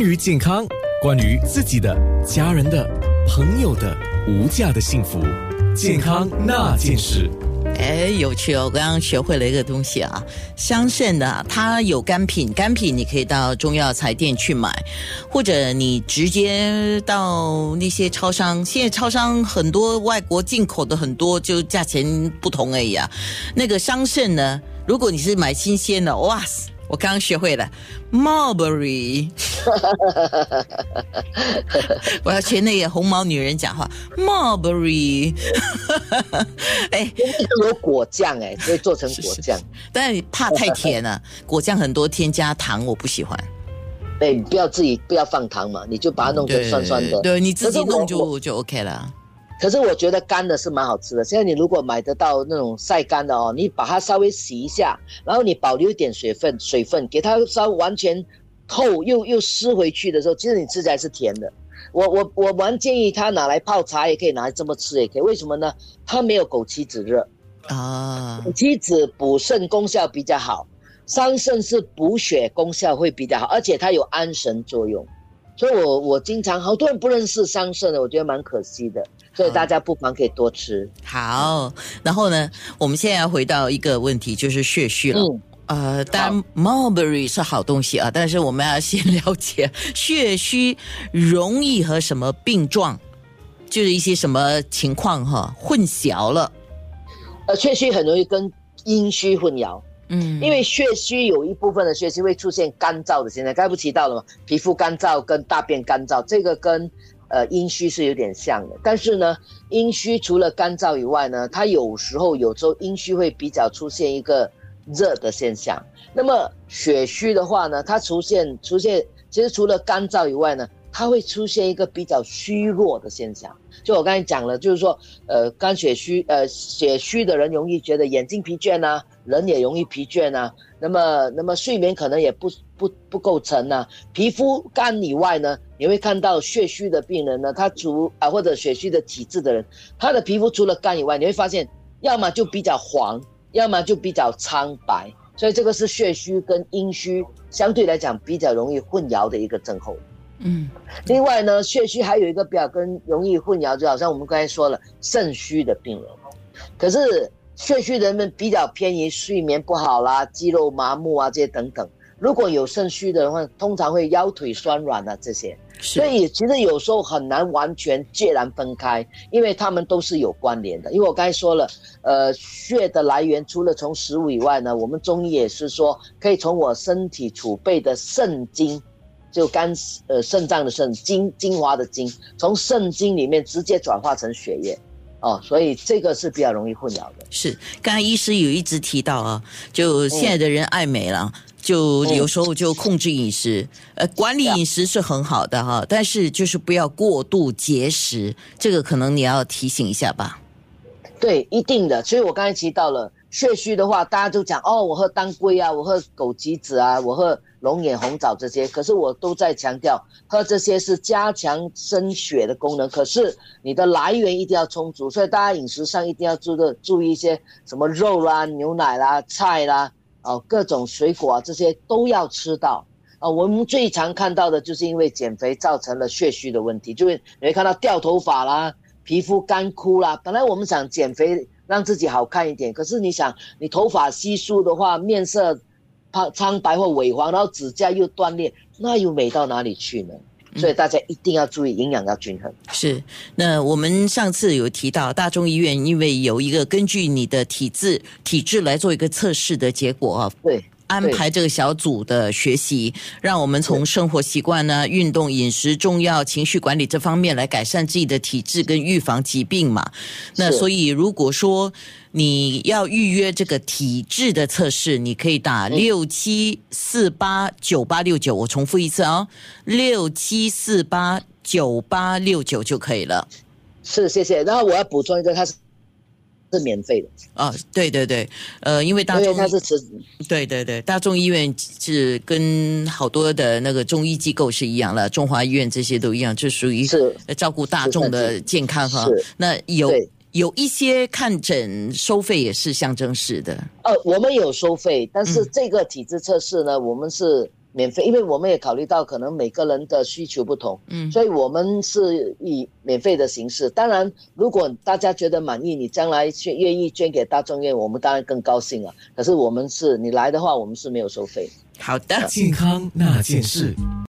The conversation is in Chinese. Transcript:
关于健康，关于自己的、家人的、朋友的无价的幸福，健康那件事。哎，有趣哦！我刚刚学会了一个东西啊，香葚呢，它有干品，干品你可以到中药材店去买，或者你直接到那些超商。现在超商很多外国进口的很多，就价钱不同而已啊。那个香葚呢，如果你是买新鲜的，哇塞！我刚刚学会了，mulberry，我要学那个红毛女人讲话，mulberry，哎，有果酱哎，可以做成果酱，但怕太甜了，果酱很多添加糖，我不喜欢。对，你不要自己不要放糖嘛，你就把它弄成酸酸的，对，你自己弄就就 OK 了。可是我觉得干的是蛮好吃的。现在你如果买得到那种晒干的哦，你把它稍微洗一下，然后你保留一点水分，水分给它稍微完全透又又湿回去的时候，其实你吃起来是甜的。我我我蛮建议它拿来泡茶，也可以拿来这么吃也可以。为什么呢？它没有枸杞子热啊，枸杞子补肾功效比较好，桑葚是补血功效会比较好，而且它有安神作用。所以我我经常好多人不认识桑葚的，我觉得蛮可惜的。所以大家不妨可以多吃。好，然后呢，我们现在要回到一个问题，就是血虚了。嗯，呃，当然，mulberry 是好东西啊，但是我们要先了解 血虚容易和什么病状，就是一些什么情况哈混淆了。呃，血虚很容易跟阴虚混淆。嗯，因为血虚有一部分的血虚会出现干燥的现象，刚才不提到了吗？皮肤干燥跟大便干燥，这个跟。呃，阴虚是有点像的，但是呢，阴虚除了干燥以外呢，它有时候有时候阴虚会比较出现一个热的现象。那么血虚的话呢，它出现出现，其实除了干燥以外呢，它会出现一个比较虚弱的现象。就我刚才讲了，就是说，呃，肝血虚，呃，血虚的人容易觉得眼睛疲倦呐，人也容易疲倦呐。那么，那么睡眠可能也不不不够沉呐。皮肤干以外呢？你会看到血虚的病人呢，他除啊或者血虚的体质的人，他的皮肤除了干以外，你会发现要么就比较黄，要么就比较苍白，所以这个是血虚跟阴虚相对来讲比较容易混淆的一个症候。嗯，另外呢，血虚还有一个比较跟容易混淆，就好像我们刚才说了肾虚的病人，可是血虚人们比较偏于睡眠不好啦、肌肉麻木啊这些等等。如果有肾虚的话，通常会腰腿酸软啊这些。所以其实有时候很难完全截然分开，因为他们都是有关联的。因为我刚才说了，呃，血的来源除了从食物以外呢，我们中医也是说可以从我身体储备的肾精，就肝呃肾脏的肾精精华的精，从肾精里面直接转化成血液，哦，所以这个是比较容易混淆的。是，刚才医师有一直提到啊，就现在的人爱美了。就有时候就控制饮食，呃，管理饮食是很好的哈，但是就是不要过度节食，这个可能你要提醒一下吧。对，一定的。所以我刚才提到了血虚的话，大家都讲哦，我喝当归啊，我喝枸杞子啊，我喝龙眼红枣这些，可是我都在强调，喝这些是加强生血的功能，可是你的来源一定要充足，所以大家饮食上一定要注的注意一些什么肉啦、牛奶啦、菜啦。哦，各种水果啊，这些都要吃到啊。我们最常看到的就是因为减肥造成了血虚的问题，就是你会看到掉头发啦、皮肤干枯啦。本来我们想减肥让自己好看一点，可是你想，你头发稀疏的话，面色苍苍白或萎黄，然后指甲又断裂，那又美到哪里去呢？所以大家一定要注意营养要均衡。是，那我们上次有提到大众医院，因为有一个根据你的体质体质来做一个测试的结果啊。对。安排这个小组的学习，让我们从生活习惯呢、运动、饮食、重要、情绪管理这方面来改善自己的体质跟预防疾病嘛。那所以如果说你要预约这个体质的测试，你可以打六七四八九八六九，我重复一次哦，六七四八九八六九就可以了。是，谢谢。然后我要补充一个，他是。是免费的啊，对对对，呃，因为大众它是持，对对对，大众医院是跟好多的那个中医机构是一样了，中华医院这些都一样，就属于是照顾大众的健康哈。那有有一些看诊收费也是象征式的。呃，我们有收费，但是这个体质测试呢，我们是。免费，因为我们也考虑到可能每个人的需求不同，嗯，所以我们是以免费的形式。当然，如果大家觉得满意，你将来捐愿意捐给大众院，我们当然更高兴了。可是我们是你来的话，我们是没有收费。好的，健康那件事。